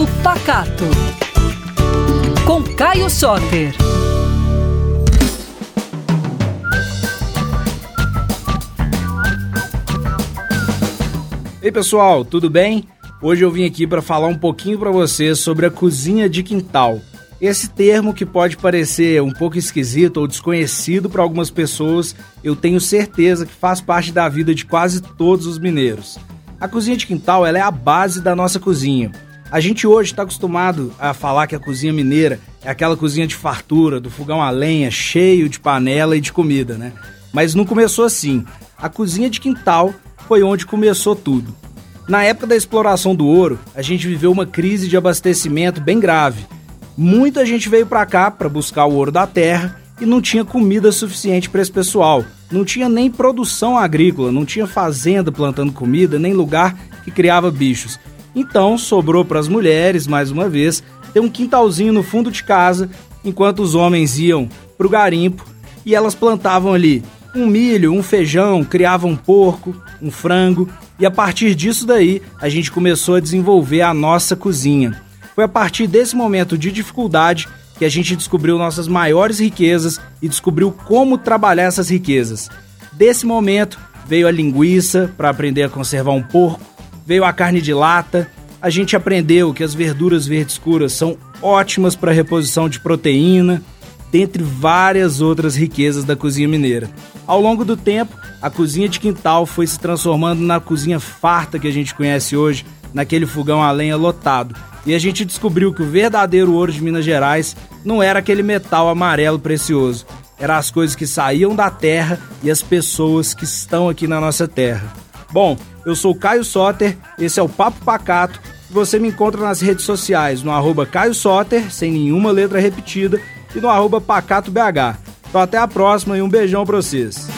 Papo Pacato. Com Caio Soter. Ei pessoal, tudo bem? Hoje eu vim aqui para falar um pouquinho para vocês sobre a cozinha de quintal. Esse termo que pode parecer um pouco esquisito ou desconhecido para algumas pessoas, eu tenho certeza que faz parte da vida de quase todos os mineiros. A cozinha de quintal ela é a base da nossa cozinha. A gente hoje está acostumado a falar que a cozinha mineira é aquela cozinha de fartura, do fogão a lenha, cheio de panela e de comida, né? Mas não começou assim. A cozinha de quintal foi onde começou tudo. Na época da exploração do ouro, a gente viveu uma crise de abastecimento bem grave Muita gente veio para cá para buscar o ouro da terra e não tinha comida suficiente para esse pessoal. Não tinha nem produção agrícola, não tinha fazenda plantando comida, nem lugar que criava bichos. Então sobrou para as mulheres, mais uma vez, ter um quintalzinho no fundo de casa, enquanto os homens iam para o garimpo e elas plantavam ali um milho, um feijão, criavam um porco, um frango, e a partir disso daí a gente começou a desenvolver a nossa cozinha. Foi a partir desse momento de dificuldade que a gente descobriu nossas maiores riquezas e descobriu como trabalhar essas riquezas. Desse momento veio a linguiça para aprender a conservar um porco, veio a carne de lata, a gente aprendeu que as verduras verdes escuras são ótimas para reposição de proteína, dentre várias outras riquezas da cozinha mineira. Ao longo do tempo, a cozinha de quintal foi se transformando na cozinha farta que a gente conhece hoje, naquele fogão a lenha lotado e a gente descobriu que o verdadeiro ouro de Minas Gerais não era aquele metal amarelo precioso, eram as coisas que saíam da terra e as pessoas que estão aqui na nossa terra. Bom, eu sou Caio Soter, esse é o Papo Pacato. Você me encontra nas redes sociais no arroba Caio Soter, sem nenhuma letra repetida, e no arroba PacatoBH. Então até a próxima e um beijão pra vocês.